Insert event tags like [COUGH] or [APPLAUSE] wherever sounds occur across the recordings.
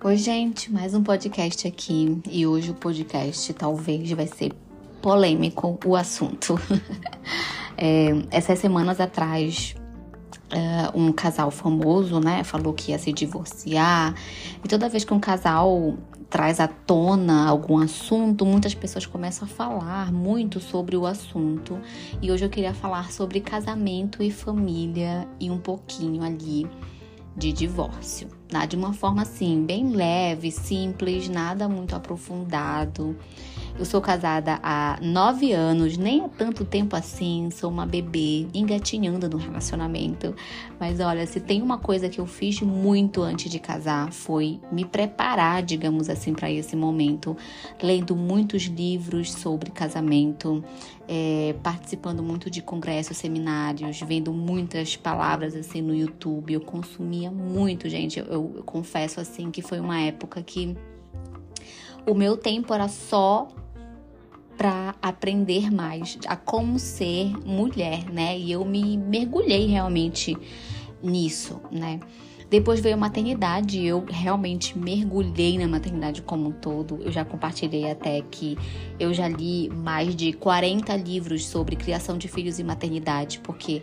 Oi, gente, mais um podcast aqui e hoje o podcast talvez vai ser polêmico o assunto. [LAUGHS] é, essas semanas atrás, é, um casal famoso, né, falou que ia se divorciar e toda vez que um casal traz à tona algum assunto, muitas pessoas começam a falar muito sobre o assunto. E hoje eu queria falar sobre casamento e família e um pouquinho ali de divórcio. Tá? De uma forma assim, bem leve, simples, nada muito aprofundado. Eu sou casada há nove anos, nem há tanto tempo assim, sou uma bebê engatinhando no relacionamento. Mas olha, se tem uma coisa que eu fiz muito antes de casar foi me preparar, digamos assim, para esse momento, lendo muitos livros sobre casamento, é, participando muito de congressos, seminários, vendo muitas palavras assim no YouTube. Eu consumia muito, gente. Eu, eu, eu confesso assim que foi uma época que o meu tempo era só para aprender mais a como ser mulher, né? E eu me mergulhei realmente nisso, né? Depois veio a maternidade, eu realmente mergulhei na maternidade como um todo. Eu já compartilhei até que eu já li mais de 40 livros sobre criação de filhos e maternidade, porque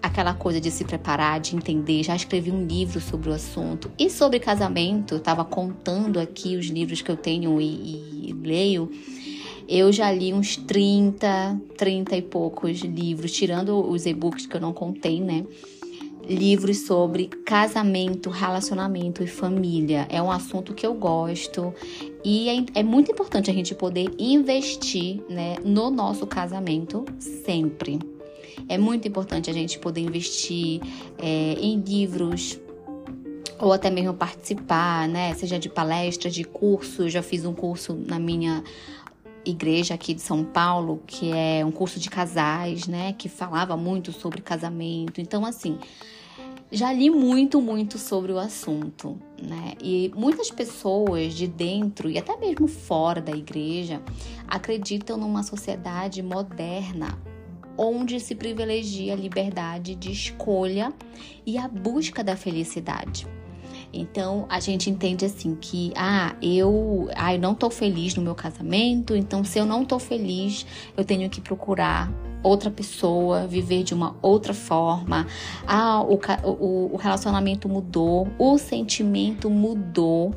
aquela coisa de se preparar, de entender. Já escrevi um livro sobre o assunto. E sobre casamento, eu estava contando aqui os livros que eu tenho e, e leio. Eu já li uns 30, 30 e poucos livros, tirando os e-books que eu não contei, né? Livros sobre casamento, relacionamento e família. É um assunto que eu gosto e é, é muito importante a gente poder investir né, no nosso casamento sempre. É muito importante a gente poder investir é, em livros, ou até mesmo participar, né? Seja de palestras, de curso. Eu já fiz um curso na minha igreja aqui de São Paulo, que é um curso de casais, né, que falava muito sobre casamento. Então, assim, já li muito, muito sobre o assunto, né? E muitas pessoas de dentro e até mesmo fora da igreja acreditam numa sociedade moderna onde se privilegia a liberdade de escolha e a busca da felicidade. Então a gente entende assim que ah, eu, ah, eu não tô feliz no meu casamento, então se eu não tô feliz, eu tenho que procurar outra pessoa, viver de uma outra forma. Ah, o, o, o relacionamento mudou, o sentimento mudou.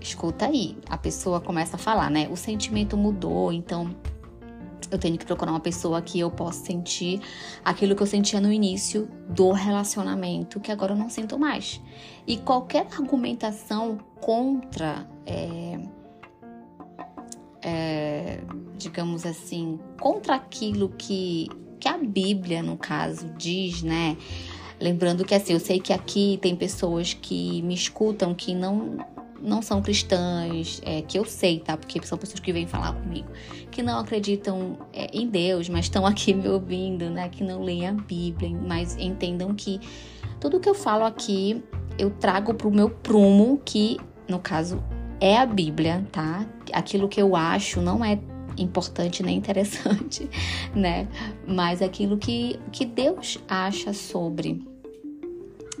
Escuta aí, a pessoa começa a falar, né? O sentimento mudou, então eu tenho que procurar uma pessoa que eu possa sentir aquilo que eu sentia no início do relacionamento, que agora eu não sinto mais. E qualquer argumentação contra, é, é, digamos assim, contra aquilo que, que a Bíblia, no caso, diz, né? Lembrando que assim, eu sei que aqui tem pessoas que me escutam que não não são cristãs, é, que eu sei, tá? Porque são pessoas que vêm falar comigo, que não acreditam é, em Deus, mas estão aqui me ouvindo, né? Que não leem a Bíblia, mas entendam que tudo que eu falo aqui eu trago pro meu prumo, que no caso é a Bíblia, tá? Aquilo que eu acho não é importante nem interessante, [LAUGHS] né? Mas aquilo que, que Deus acha sobre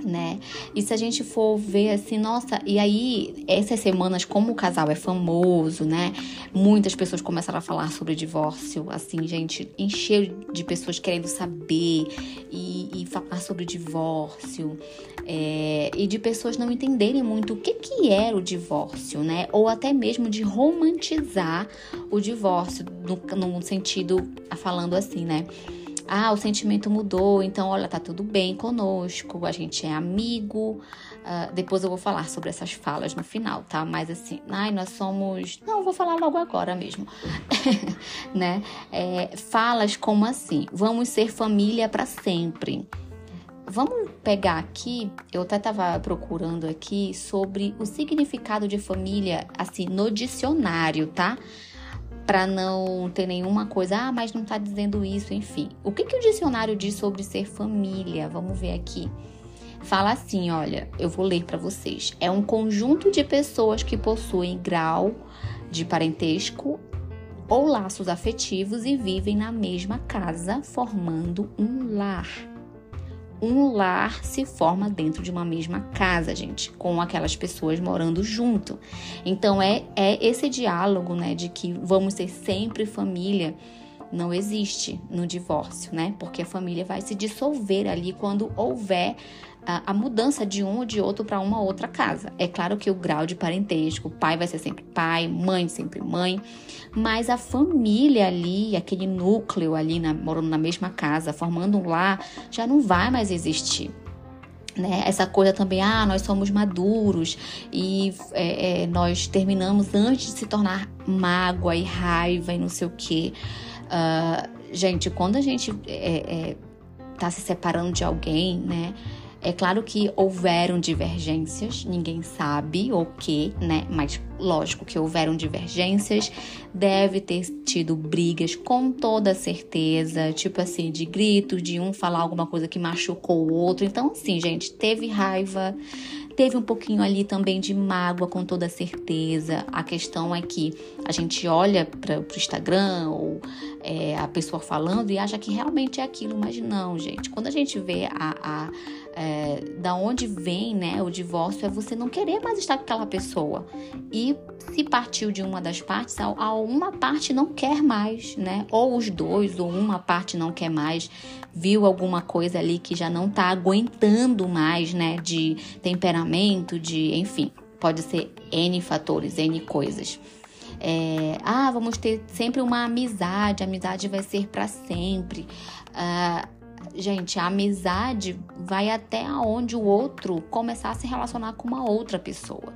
né? E se a gente for ver assim, nossa, e aí essas semanas, como o casal é famoso, né? Muitas pessoas começaram a falar sobre divórcio, assim, gente, encheu de pessoas querendo saber e, e falar sobre divórcio, é, e de pessoas não entenderem muito o que, que era o divórcio, né? Ou até mesmo de romantizar o divórcio, no, no sentido, falando assim, né? Ah, o sentimento mudou, então olha, tá tudo bem conosco, a gente é amigo. Uh, depois eu vou falar sobre essas falas no final, tá? Mas assim, ai, nós somos. Não, vou falar logo agora mesmo. [LAUGHS] né? É, falas como assim: vamos ser família para sempre. Vamos pegar aqui, eu até estava procurando aqui sobre o significado de família, assim, no dicionário, tá? Para não ter nenhuma coisa, ah, mas não está dizendo isso, enfim. O que, que o dicionário diz sobre ser família? Vamos ver aqui. Fala assim, olha, eu vou ler para vocês. É um conjunto de pessoas que possuem grau de parentesco ou laços afetivos e vivem na mesma casa, formando um lar. Um lar se forma dentro de uma mesma casa, gente, com aquelas pessoas morando junto. Então é, é esse diálogo, né, de que vamos ser sempre família não existe no divórcio, né? Porque a família vai se dissolver ali quando houver a, mudança de um ou de outro para uma outra casa. É claro que o grau de parentesco, pai vai ser sempre pai, mãe sempre mãe, mas a família ali, aquele núcleo ali na, morando na mesma casa, formando um lar, já não vai mais existir. Né? Essa coisa também, ah, nós somos maduros e é, é, nós terminamos antes de se tornar mágoa e raiva e não sei o quê. Uh, gente, quando a gente é, é, tá se separando de alguém, né? É claro que houveram divergências, ninguém sabe o que, né? Mas lógico que houveram divergências, deve ter tido brigas com toda certeza, tipo assim, de gritos, de um falar alguma coisa que machucou o outro. Então, assim, gente, teve raiva, Teve um pouquinho ali também de mágoa, com toda certeza. A questão é que a gente olha para o Instagram ou é, a pessoa falando e acha que realmente é aquilo, mas não, gente. Quando a gente vê a, a é, da onde vem né, o divórcio, é você não querer mais estar com aquela pessoa. E se partiu de uma das partes, a, a uma parte não quer mais, né? Ou os dois, ou uma parte não quer mais, viu alguma coisa ali que já não tá aguentando mais, né? De temperamento, de, enfim, pode ser N fatores, N coisas. É, ah, vamos ter sempre uma amizade, a amizade vai ser para sempre. Ah, gente, a amizade vai até onde o outro começar a se relacionar com uma outra pessoa.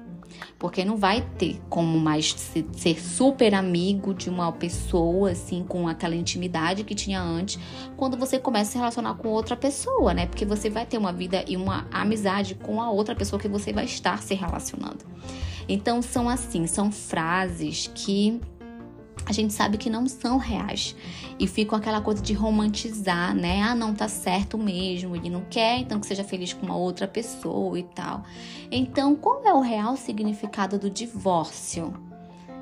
Porque não vai ter como mais ser super amigo de uma pessoa, assim, com aquela intimidade que tinha antes, quando você começa a se relacionar com outra pessoa, né? Porque você vai ter uma vida e uma amizade com a outra pessoa que você vai estar se relacionando. Então, são assim, são frases que a gente sabe que não são reais. E fica aquela coisa de romantizar, né? Ah, não tá certo mesmo, ele não quer, então que seja feliz com uma outra pessoa e tal. Então, qual é o real significado do divórcio?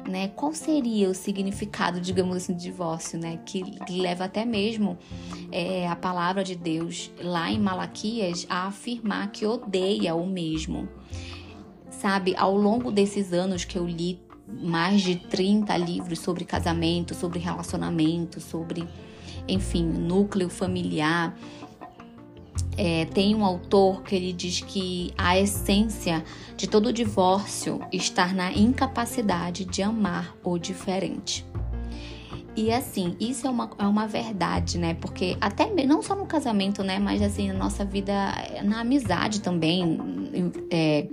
Né? Qual seria o significado, digamos assim, do divórcio, né? Que leva até mesmo é, a palavra de Deus lá em Malaquias a afirmar que odeia o mesmo. Sabe, ao longo desses anos que eu li mais de 30 livros sobre casamento, sobre relacionamento, sobre, enfim, núcleo familiar. É, tem um autor que ele diz que a essência de todo divórcio está na incapacidade de amar o diferente. E assim, isso é uma, é uma verdade, né? Porque até não só no casamento, né? Mas assim, na nossa vida, na amizade também, é,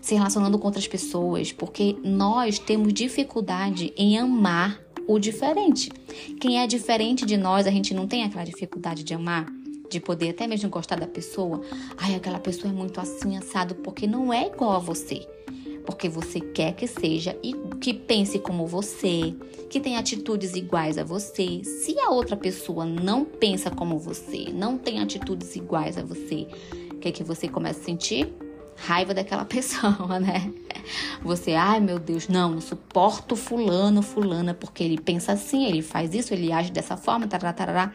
se relacionando com outras pessoas. Porque nós temos dificuldade em amar o diferente. Quem é diferente de nós, a gente não tem aquela dificuldade de amar de poder até mesmo gostar da pessoa. Ai, aquela pessoa é muito assim, assado, porque não é igual a você porque você quer que seja e que pense como você, que tenha atitudes iguais a você. Se a outra pessoa não pensa como você, não tem atitudes iguais a você, o que é que você começa a sentir? Raiva daquela [LAUGHS] pessoa, né? Você, ai meu Deus, não, suporto fulano, fulana, porque ele pensa assim, ele faz isso, ele age dessa forma, tarará, tarará.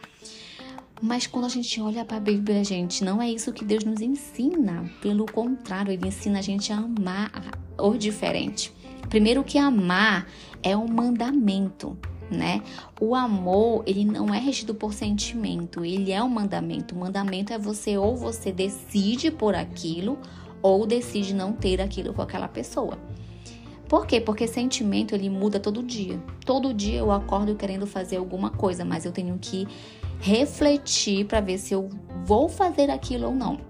Mas quando a gente olha para a Bíblia, gente, não é isso que Deus nos ensina. Pelo contrário, ele ensina a gente a amar o diferente. Primeiro que amar é um mandamento, né? O amor, ele não é regido por sentimento, ele é um mandamento. O mandamento é você ou você decide por aquilo ou decide não ter aquilo com aquela pessoa. Por quê? Porque sentimento ele muda todo dia. Todo dia eu acordo querendo fazer alguma coisa, mas eu tenho que refletir para ver se eu vou fazer aquilo ou não.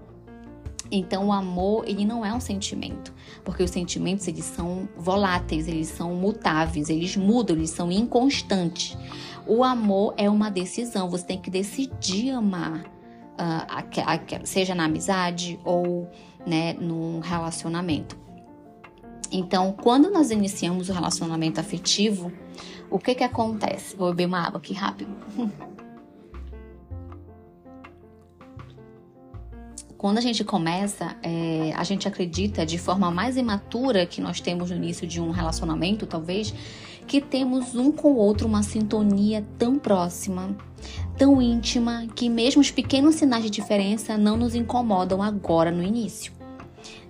Então o amor, ele não é um sentimento, porque os sentimentos eles são voláteis, eles são mutáveis, eles mudam, eles são inconstantes. O amor é uma decisão, você tem que decidir amar, uh, seja na amizade ou né, num relacionamento. Então, quando nós iniciamos o relacionamento afetivo, o que que acontece? Vou beber uma água aqui rápido. [LAUGHS] Quando a gente começa, é, a gente acredita de forma mais imatura que nós temos no início de um relacionamento, talvez, que temos um com o outro uma sintonia tão próxima, tão íntima, que mesmo os pequenos sinais de diferença não nos incomodam agora no início.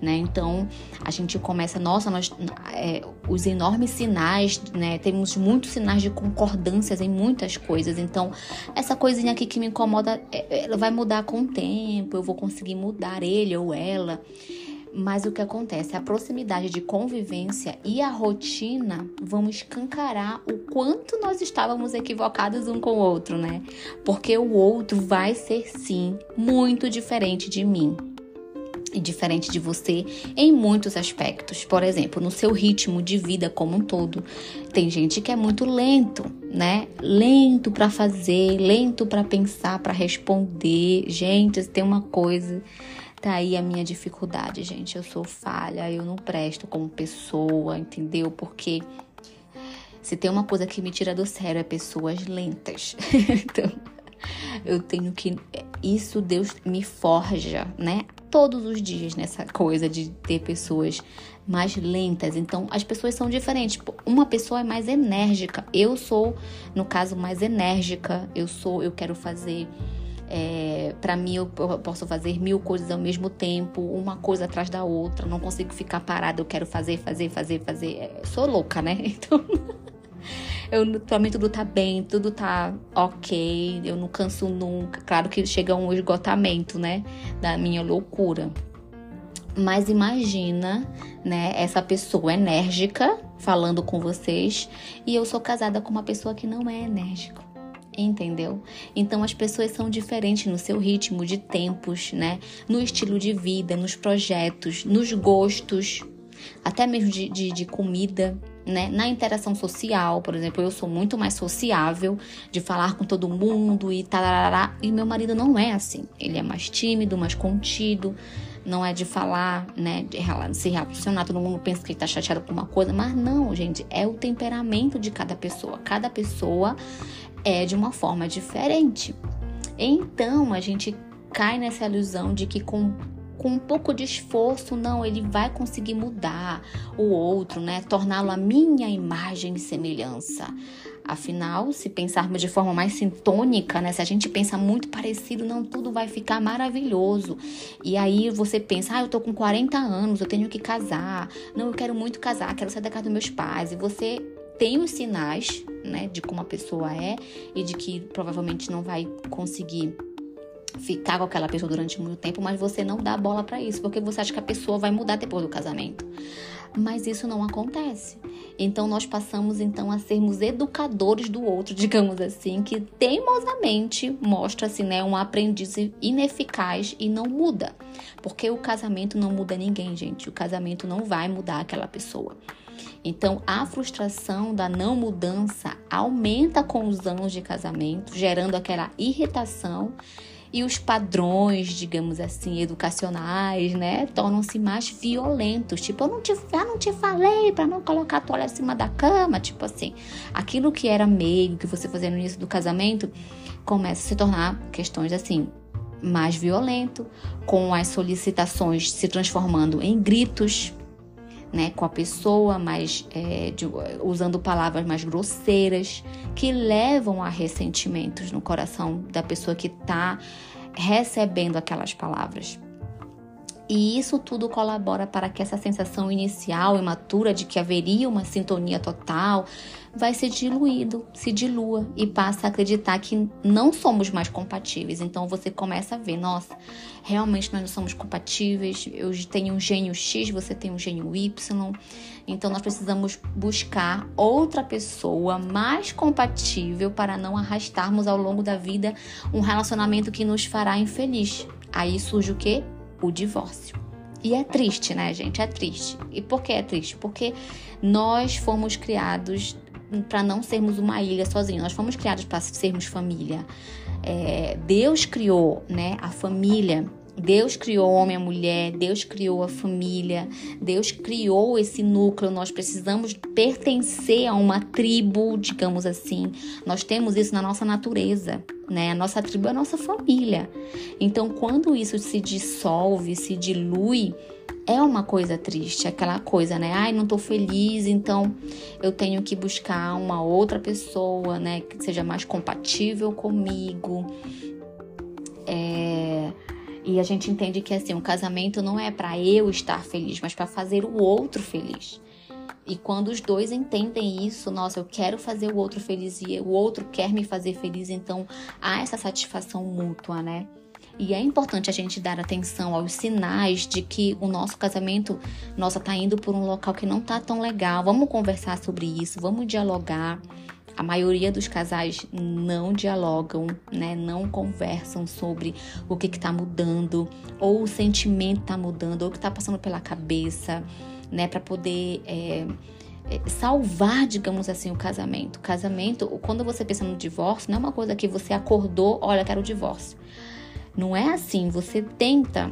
Né? Então a gente começa, nossa, nós, é, os enormes sinais, né? Temos muitos sinais de concordâncias em muitas coisas. Então essa coisinha aqui que me incomoda, é, ela vai mudar com o tempo. Eu vou conseguir mudar ele ou ela. Mas o que acontece? A proximidade de convivência e a rotina vão escancarar o quanto nós estávamos equivocados um com o outro, né? Porque o outro vai ser sim muito diferente de mim e diferente de você em muitos aspectos. Por exemplo, no seu ritmo de vida como um todo. Tem gente que é muito lento, né? Lento para fazer, lento para pensar, para responder. Gente, tem uma coisa Tá aí a minha dificuldade, gente. Eu sou falha, eu não presto como pessoa, entendeu? Porque se tem uma coisa que me tira do sério é pessoas lentas. [LAUGHS] então, eu tenho que. Isso Deus me forja, né? Todos os dias nessa coisa de ter pessoas mais lentas. Então, as pessoas são diferentes. Uma pessoa é mais enérgica. Eu sou, no caso, mais enérgica. Eu sou, eu quero fazer é, para mim, eu posso fazer mil coisas ao mesmo tempo, uma coisa atrás da outra. Não consigo ficar parada. Eu quero fazer, fazer, fazer, fazer. É, sou louca, né? [LAUGHS] Então, eu pra mim tudo tá bem, tudo tá ok. Eu não canso nunca. Claro que chega um esgotamento, né? Da minha loucura. Mas imagina, né, essa pessoa enérgica falando com vocês e eu sou casada com uma pessoa que não é enérgica entendeu? Então as pessoas são diferentes no seu ritmo de tempos, né? No estilo de vida, nos projetos, nos gostos, até mesmo de, de, de comida. Né? Na interação social, por exemplo, eu sou muito mais sociável, de falar com todo mundo e tarará, e meu marido não é assim. Ele é mais tímido, mais contido, não é de falar, né, de se relacionar, todo mundo pensa que ele tá chateado com uma coisa, mas não, gente, é o temperamento de cada pessoa. Cada pessoa é de uma forma diferente. Então a gente cai nessa ilusão de que com com um pouco de esforço, não, ele vai conseguir mudar o outro, né? Torná-lo a minha imagem e semelhança. Afinal, se pensarmos de forma mais sintônica, né? Se a gente pensa muito parecido, não, tudo vai ficar maravilhoso. E aí você pensa, ah, eu tô com 40 anos, eu tenho que casar. Não, eu quero muito casar, quero sair da casa dos meus pais. E você tem os sinais, né, de como a pessoa é e de que provavelmente não vai conseguir ficar com aquela pessoa durante muito tempo, mas você não dá bola para isso, porque você acha que a pessoa vai mudar depois do casamento. Mas isso não acontece. Então nós passamos então a sermos educadores do outro, [LAUGHS] digamos assim, que teimosamente mostra-se, né, um aprendiz ineficaz e não muda. Porque o casamento não muda ninguém, gente. O casamento não vai mudar aquela pessoa. Então, a frustração da não mudança aumenta com os anos de casamento, gerando aquela irritação e os padrões, digamos assim, educacionais, né, tornam-se mais violentos. Tipo, eu não te, eu não te falei para não colocar a toalha acima da cama, tipo assim. Aquilo que era meio que você fazia no início do casamento começa a se tornar questões assim mais violento, com as solicitações se transformando em gritos, né, com a pessoa, mas é, de, usando palavras mais grosseiras, que levam a ressentimentos no coração da pessoa que está recebendo aquelas palavras. E isso tudo colabora para que essa sensação inicial imatura de que haveria uma sintonia total vai ser diluído, se dilua e passa a acreditar que não somos mais compatíveis. Então você começa a ver, nossa, realmente nós não somos compatíveis. Eu tenho um gênio X, você tem um gênio Y. Então nós precisamos buscar outra pessoa mais compatível para não arrastarmos ao longo da vida um relacionamento que nos fará infeliz. Aí surge o quê? O divórcio. E é triste, né, gente? É triste. E por que é triste? Porque nós fomos criados para não sermos uma ilha sozinhos. Nós fomos criados para sermos família. É, Deus criou, né, a família. Deus criou o homem e a mulher, Deus criou a família, Deus criou esse núcleo. Nós precisamos pertencer a uma tribo, digamos assim. Nós temos isso na nossa natureza, né? A nossa tribo é a nossa família. Então, quando isso se dissolve, se dilui, é uma coisa triste, aquela coisa, né? Ai, não tô feliz, então eu tenho que buscar uma outra pessoa, né, que seja mais compatível comigo. É... E a gente entende que assim, o um casamento não é para eu estar feliz, mas para fazer o outro feliz. E quando os dois entendem isso, nossa, eu quero fazer o outro feliz e o outro quer me fazer feliz, então há essa satisfação mútua, né? E é importante a gente dar atenção aos sinais de que o nosso casamento, nossa, tá indo por um local que não tá tão legal. Vamos conversar sobre isso, vamos dialogar. A maioria dos casais não dialogam, né? Não conversam sobre o que está mudando, ou o sentimento está mudando, ou o que está passando pela cabeça, né? Para poder é, é, salvar, digamos assim, o casamento. O casamento, quando você pensa no divórcio, não é uma coisa que você acordou, olha, quero o divórcio. Não é assim. Você tenta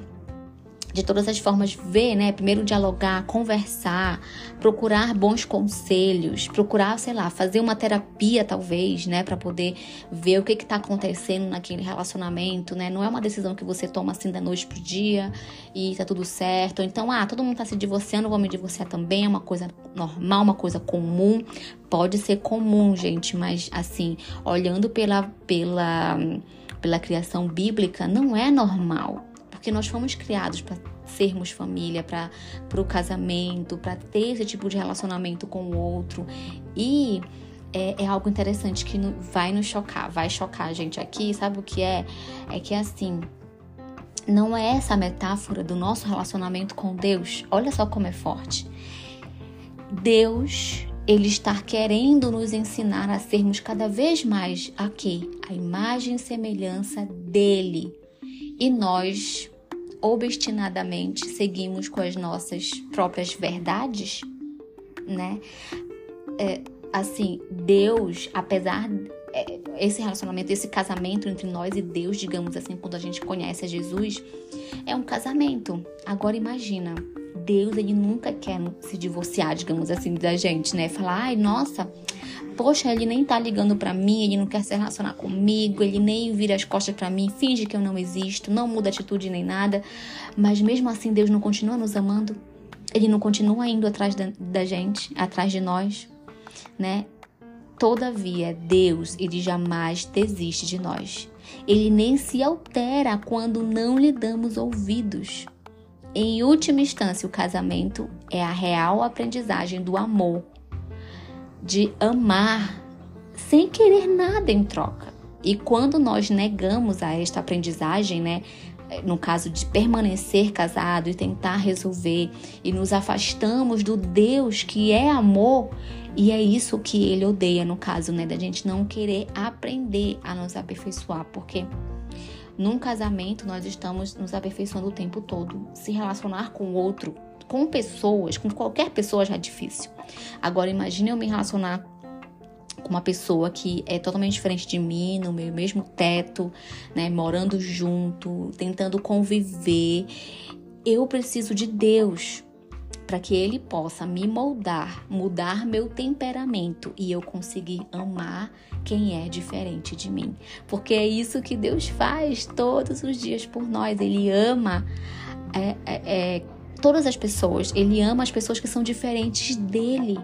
de todas as formas ver, né? Primeiro dialogar, conversar, procurar bons conselhos, procurar, sei lá, fazer uma terapia talvez, né, para poder ver o que que tá acontecendo naquele relacionamento, né? Não é uma decisão que você toma assim da noite pro dia e tá tudo certo. Então, ah, todo mundo tá se divorciando, vou me divorciar também, é uma coisa normal, uma coisa comum. Pode ser comum, gente, mas assim, olhando pela pela pela criação bíblica, não é normal porque nós fomos criados para sermos família, para o casamento, para ter esse tipo de relacionamento com o outro. E é, é, algo interessante que vai nos chocar, vai chocar a gente aqui. Sabe o que é? É que assim, não é essa metáfora do nosso relacionamento com Deus. Olha só como é forte. Deus, ele está querendo nos ensinar a sermos cada vez mais aqui, a imagem e semelhança dele. E nós obstinadamente seguimos com as nossas próprias verdades, né? É, assim, Deus, apesar é, esse relacionamento, esse casamento entre nós e Deus, digamos assim, quando a gente conhece a Jesus, é um casamento. Agora imagina, Deus ele nunca quer se divorciar, digamos assim, da gente, né? Falar, ai, nossa, Poxa, ele nem tá ligando para mim, ele não quer se relacionar comigo, ele nem vira as costas para mim, finge que eu não existo, não muda atitude nem nada. Mas mesmo assim, Deus não continua nos amando? Ele não continua indo atrás da, da gente, atrás de nós, né? Todavia, Deus, ele jamais desiste de nós. Ele nem se altera quando não lhe damos ouvidos. Em última instância, o casamento é a real aprendizagem do amor de amar sem querer nada em troca. E quando nós negamos a esta aprendizagem, né, no caso de permanecer casado e tentar resolver e nos afastamos do Deus que é amor, e é isso que ele odeia no caso, né, da gente não querer aprender a nos aperfeiçoar, porque num casamento nós estamos nos aperfeiçoando o tempo todo. Se relacionar com o outro com pessoas, com qualquer pessoa já é difícil. Agora imagine eu me relacionar com uma pessoa que é totalmente diferente de mim, no meu mesmo teto, né, morando junto, tentando conviver. Eu preciso de Deus para que ele possa me moldar, mudar meu temperamento e eu conseguir amar quem é diferente de mim. Porque é isso que Deus faz todos os dias por nós. Ele ama é, é, é todas as pessoas. Ele ama as pessoas que são diferentes dele,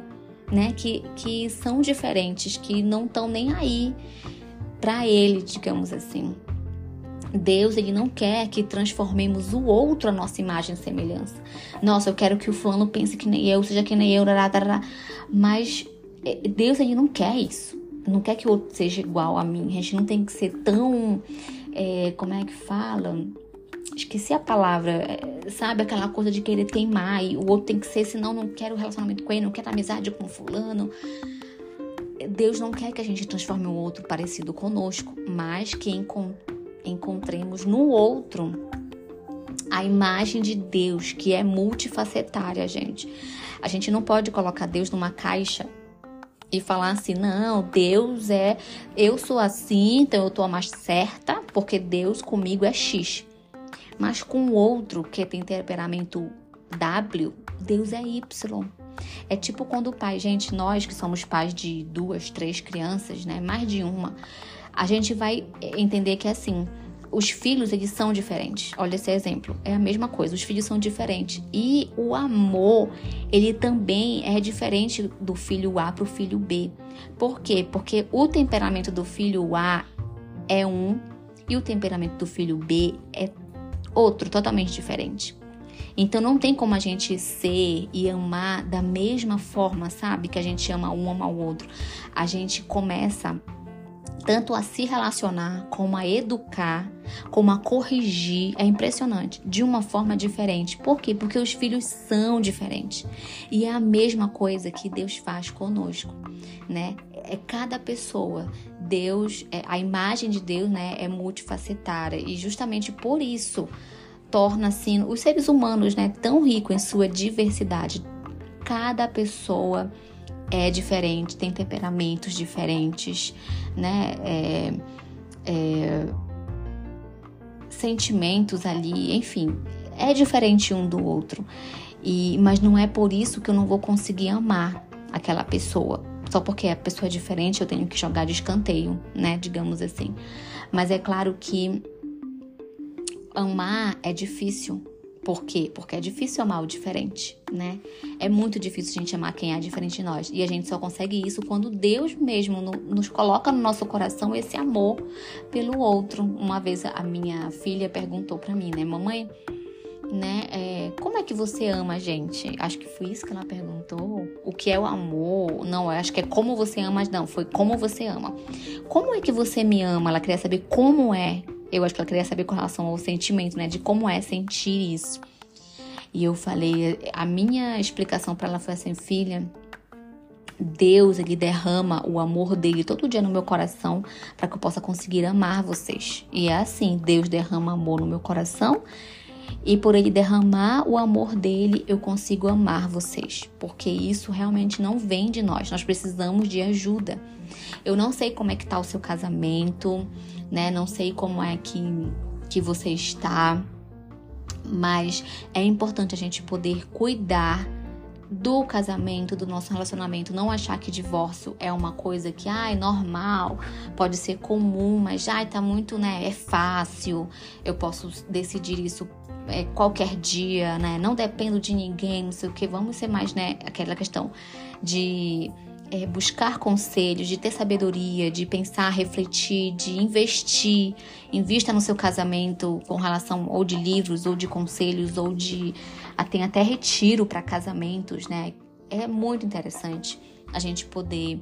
né? Que, que são diferentes, que não estão nem aí para ele, digamos assim. Deus, ele não quer que transformemos o outro a nossa imagem e semelhança. Nossa, eu quero que o fulano pense que nem eu, seja que nem eu, mas eh, Deus, ele não quer isso. Não quer que o outro seja igual a mim. A gente não tem que ser tão, é, como é que fala? Esqueci a palavra, é, sabe? Aquela coisa de querer queimar e o outro tem que ser, senão não quero relacionamento com ele, não quero amizade com fulano. Deus não quer que a gente transforme o outro parecido conosco, mas que encontremos no outro a imagem de Deus, que é multifacetária, gente. A gente não pode colocar Deus numa caixa e falar assim: não, Deus é. Eu sou assim, então eu tô a mais certa, porque Deus comigo é X. Mas com o outro que tem temperamento W, Deus é Y. É tipo quando o pai, gente, nós que somos pais de duas, três crianças, né, mais de uma, a gente vai entender que assim, os filhos, eles são diferentes. Olha esse exemplo. É a mesma coisa. Os filhos são diferentes. E o amor, ele também é diferente do filho A para o filho B. Por quê? Porque o temperamento do filho A é um e o temperamento do filho B é outro, totalmente diferente. Então não tem como a gente ser e amar da mesma forma, sabe? Que a gente ama um, ama o outro. A gente começa tanto a se relacionar, como a educar, como a corrigir, é impressionante, de uma forma diferente. Por quê? Porque os filhos são diferentes. E é a mesma coisa que Deus faz conosco, né? É cada pessoa. Deus, é, a imagem de Deus, né, é multifacetária e justamente por isso torna assim os seres humanos, né, tão ricos em sua diversidade. Cada pessoa é diferente, tem temperamentos diferentes, né? É, é, sentimentos ali, enfim, é diferente um do outro. E, mas não é por isso que eu não vou conseguir amar aquela pessoa. Só porque a pessoa é diferente, eu tenho que jogar de escanteio, né? Digamos assim. Mas é claro que amar é difícil, por quê? Porque é difícil amar o diferente, né? É muito difícil a gente amar quem é diferente de nós. E a gente só consegue isso quando Deus mesmo no, nos coloca no nosso coração esse amor pelo outro. Uma vez a minha filha perguntou para mim, né, mamãe, né? É, como é que você ama a gente? Acho que foi isso que ela perguntou. O que é o amor? Não, acho que é como você ama, não, foi como você ama. Como é que você me ama? Ela queria saber como é eu acho que ela queria saber com relação ao sentimento, né? De como é sentir isso. E eu falei, a minha explicação para ela foi assim, filha, Deus, ele derrama o amor dele todo dia no meu coração para que eu possa conseguir amar vocês. E é assim, Deus derrama amor no meu coração e por ele derramar o amor dele, eu consigo amar vocês, porque isso realmente não vem de nós. Nós precisamos de ajuda. Eu não sei como é que tá o seu casamento, né? Não sei como é que, que você está, mas é importante a gente poder cuidar do casamento, do nosso relacionamento, não achar que divórcio é uma coisa que, ai, normal, pode ser comum, mas ai, tá muito, né, é fácil, eu posso decidir isso é, qualquer dia, né, não dependo de ninguém, não sei o que, vamos ser mais, né, aquela questão de é, buscar conselhos, de ter sabedoria, de pensar, refletir, de investir, invista no seu casamento com relação ou de livros, ou de conselhos, ou de tem até retiro para casamentos, né? É muito interessante a gente poder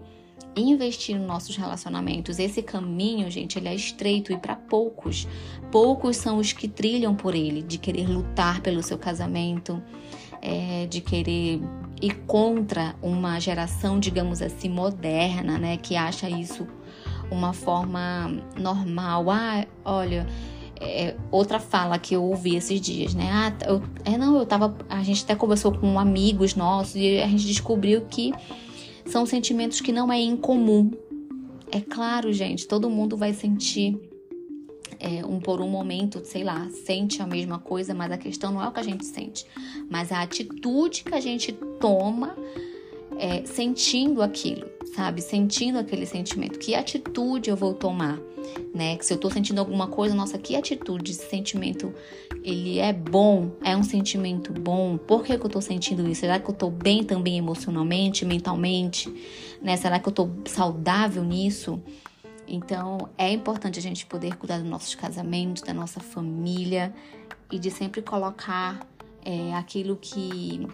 investir nos nossos relacionamentos. Esse caminho, gente, ele é estreito e para poucos. Poucos são os que trilham por ele, de querer lutar pelo seu casamento, é, de querer ir contra uma geração, digamos assim, moderna, né, que acha isso uma forma normal. Ah, olha, é, outra fala que eu ouvi esses dias, né? Ah, eu, é não, eu tava, a gente até conversou com amigos nossos e a gente descobriu que são sentimentos que não é incomum. É claro, gente, todo mundo vai sentir é, um por um momento, sei lá, sente a mesma coisa, mas a questão não é o que a gente sente, mas a atitude que a gente toma é, sentindo aquilo, sabe? Sentindo aquele sentimento. Que atitude eu vou tomar? Né? Que se eu tô sentindo alguma coisa, nossa, que atitude, esse sentimento, ele é bom, é um sentimento bom. Por que, que eu tô sentindo isso? Será que eu tô bem também emocionalmente, mentalmente? Né? Será que eu tô saudável nisso? Então, é importante a gente poder cuidar dos nossos casamentos, da nossa família e de sempre colocar é, aquilo que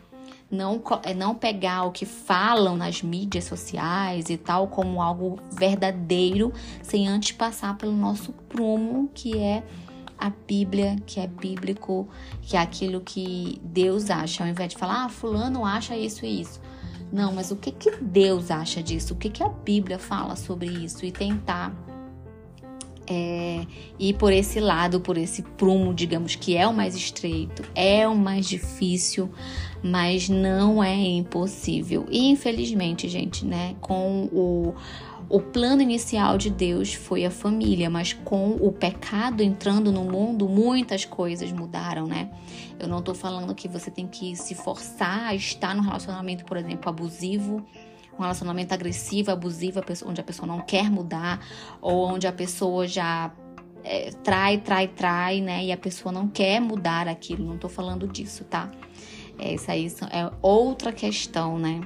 não, é, não pegar o que falam nas mídias sociais e tal como algo verdadeiro, sem antes passar pelo nosso prumo, que é a Bíblia, que é bíblico, que é aquilo que Deus acha, ao invés de falar, ah, fulano acha isso e isso. Não, mas o que, que Deus acha disso? O que, que a Bíblia fala sobre isso? E tentar é, ir por esse lado, por esse prumo, digamos, que é o mais estreito, é o mais difícil, mas não é impossível. E infelizmente, gente, né, com o o plano inicial de Deus foi a família, mas com o pecado entrando no mundo, muitas coisas mudaram, né? Eu não tô falando que você tem que se forçar a estar num relacionamento, por exemplo, abusivo, um relacionamento agressivo, abusivo, onde a pessoa não quer mudar, ou onde a pessoa já é, trai, trai, trai, né? E a pessoa não quer mudar aquilo. Não tô falando disso, tá? Essa aí é outra questão, né?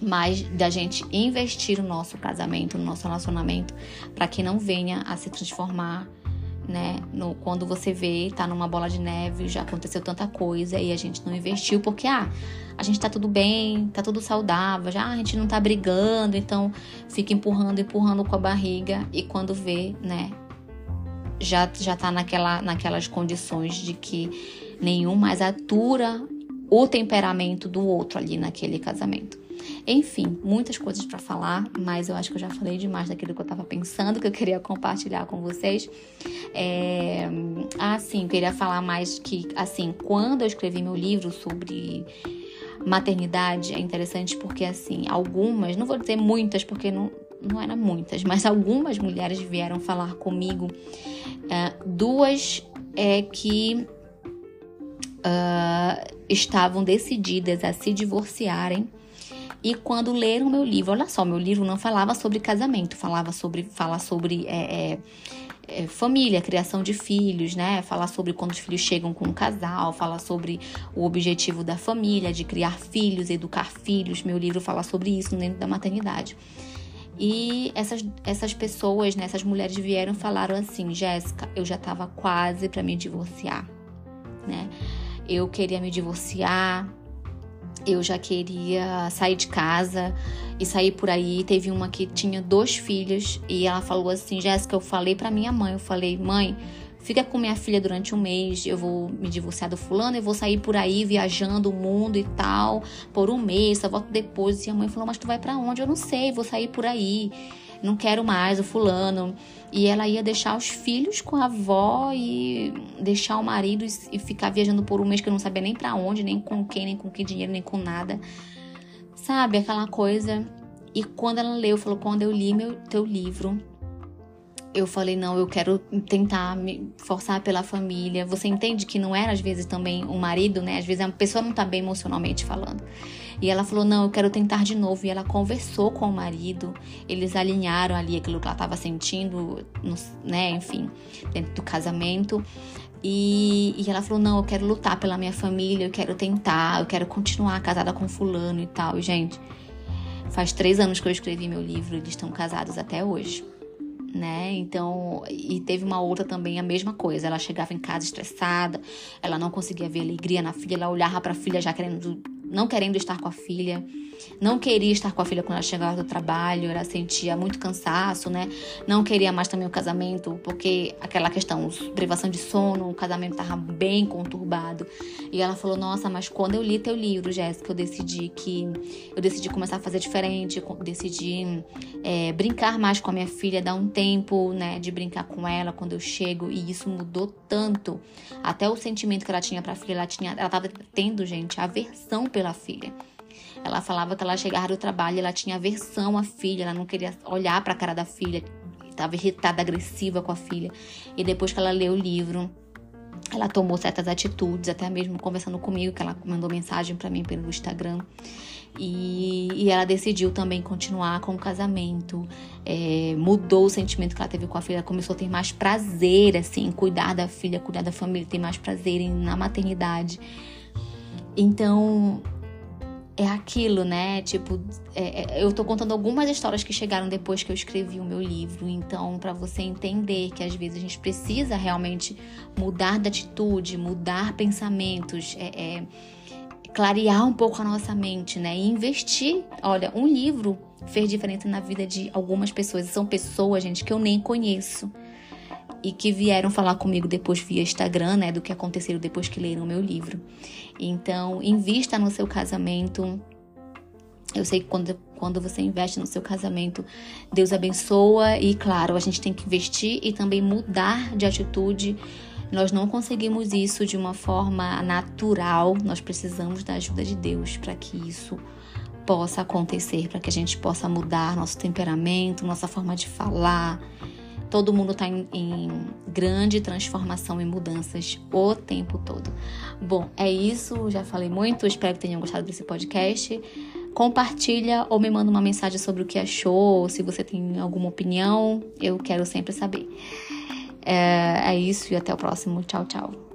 Mas da gente investir no nosso casamento, no nosso relacionamento, para que não venha a se transformar né? No, quando você vê, tá numa bola de neve, já aconteceu tanta coisa e a gente não investiu porque, ah, a gente tá tudo bem, tá tudo saudável, já a gente não tá brigando, então fica empurrando, empurrando com a barriga e quando vê, né? Já, já tá naquela, naquelas condições de que nenhum mais atura o temperamento do outro ali naquele casamento. Enfim, muitas coisas para falar, mas eu acho que eu já falei demais daquilo que eu estava pensando, que eu queria compartilhar com vocês. É... Ah, sim, eu queria falar mais que, assim, quando eu escrevi meu livro sobre maternidade, é interessante porque, assim, algumas, não vou dizer muitas, porque não, não eram muitas, mas algumas mulheres vieram falar comigo, uh, duas é que uh, estavam decididas a se divorciarem e quando leram meu livro, olha só, meu livro não falava sobre casamento, falava sobre, fala sobre é, é, é, família, criação de filhos, né? Falar sobre quando os filhos chegam com um casal, falar sobre o objetivo da família, de criar filhos, educar filhos. Meu livro fala sobre isso dentro da maternidade. E essas, essas pessoas, né, essas mulheres vieram e falaram assim: Jéssica, eu já estava quase para me divorciar, né? Eu queria me divorciar, eu já queria sair de casa e sair por aí. Teve uma que tinha dois filhos e ela falou assim: Jéssica, eu falei para minha mãe, eu falei, mãe, fica com minha filha durante um mês, eu vou me divorciar do fulano, eu vou sair por aí viajando o mundo e tal, por um mês, só volto depois. E a mãe falou: Mas tu vai para onde? Eu não sei, vou sair por aí não quero mais o fulano. E ela ia deixar os filhos com a avó e deixar o marido e ficar viajando por um mês que eu não sabia nem para onde, nem com quem, nem com que dinheiro, nem com nada. Sabe, aquela coisa. E quando ela leu, falou: quando eu li meu teu livro, eu falei, não, eu quero tentar me forçar pela família. Você entende que não era, às vezes, também o marido, né? Às vezes a pessoa não tá bem emocionalmente falando. E ela falou, não, eu quero tentar de novo. E ela conversou com o marido, eles alinharam ali aquilo que ela estava sentindo, né? Enfim, dentro do casamento. E, e, ela falou: Não, eu quero lutar pela minha família, eu quero tentar, eu quero continuar casada com Fulano e tal. E, gente, faz três anos que eu escrevi meu livro, eles estão casados até hoje né? Então, e teve uma outra também a mesma coisa. Ela chegava em casa estressada, ela não conseguia ver alegria na filha, ela olhava para a filha já querendo não querendo estar com a filha, não queria estar com a filha quando ela chegava do trabalho, ela sentia muito cansaço, né? Não queria mais também o casamento, porque aquela questão, privação de sono, o casamento estava bem conturbado. E ela falou: "Nossa, mas quando eu li teu livro, Jéssica, eu decidi que eu decidi começar a fazer diferente, decidi é, brincar mais com a minha filha, dar um tempo, né, de brincar com ela quando eu chego, e isso mudou tanto. Até o sentimento que ela tinha para a filha, ela tinha, ela tava tendo, gente, aversão pela filha. Ela falava que ela chegava do trabalho, ela tinha aversão à filha, ela não queria olhar para a cara da filha, estava irritada, agressiva com a filha. E depois que ela leu o livro, ela tomou certas atitudes, até mesmo conversando comigo, que ela mandou mensagem para mim pelo Instagram. E, e, ela decidiu também continuar com o casamento, é, mudou o sentimento que ela teve com a filha, começou a ter mais prazer, assim, em cuidar da filha, cuidar da família, ter mais prazer em, na maternidade. Então, é aquilo, né? Tipo, é, é, eu tô contando algumas histórias que chegaram depois que eu escrevi o meu livro. Então, para você entender que às vezes a gente precisa realmente mudar de atitude, mudar pensamentos, é, é, clarear um pouco a nossa mente, né? E investir. Olha, um livro fez diferença na vida de algumas pessoas. São pessoas, gente, que eu nem conheço e que vieram falar comigo depois via Instagram, né, do que aconteceu depois que leram meu livro. Então, invista no seu casamento. Eu sei que quando, quando você investe no seu casamento, Deus abençoa e, claro, a gente tem que investir e também mudar de atitude. Nós não conseguimos isso de uma forma natural, nós precisamos da ajuda de Deus para que isso possa acontecer, para que a gente possa mudar nosso temperamento, nossa forma de falar, Todo mundo está em, em, grande transformação e mudanças o tempo todo. Bom, é isso. Já falei muito. Espero que tenham gostado desse podcast. Compartilha ou me manda uma mensagem sobre o que achou, se você tem alguma opinião. Eu quero sempre saber. É, é isso e até o próximo. Tchau, tchau.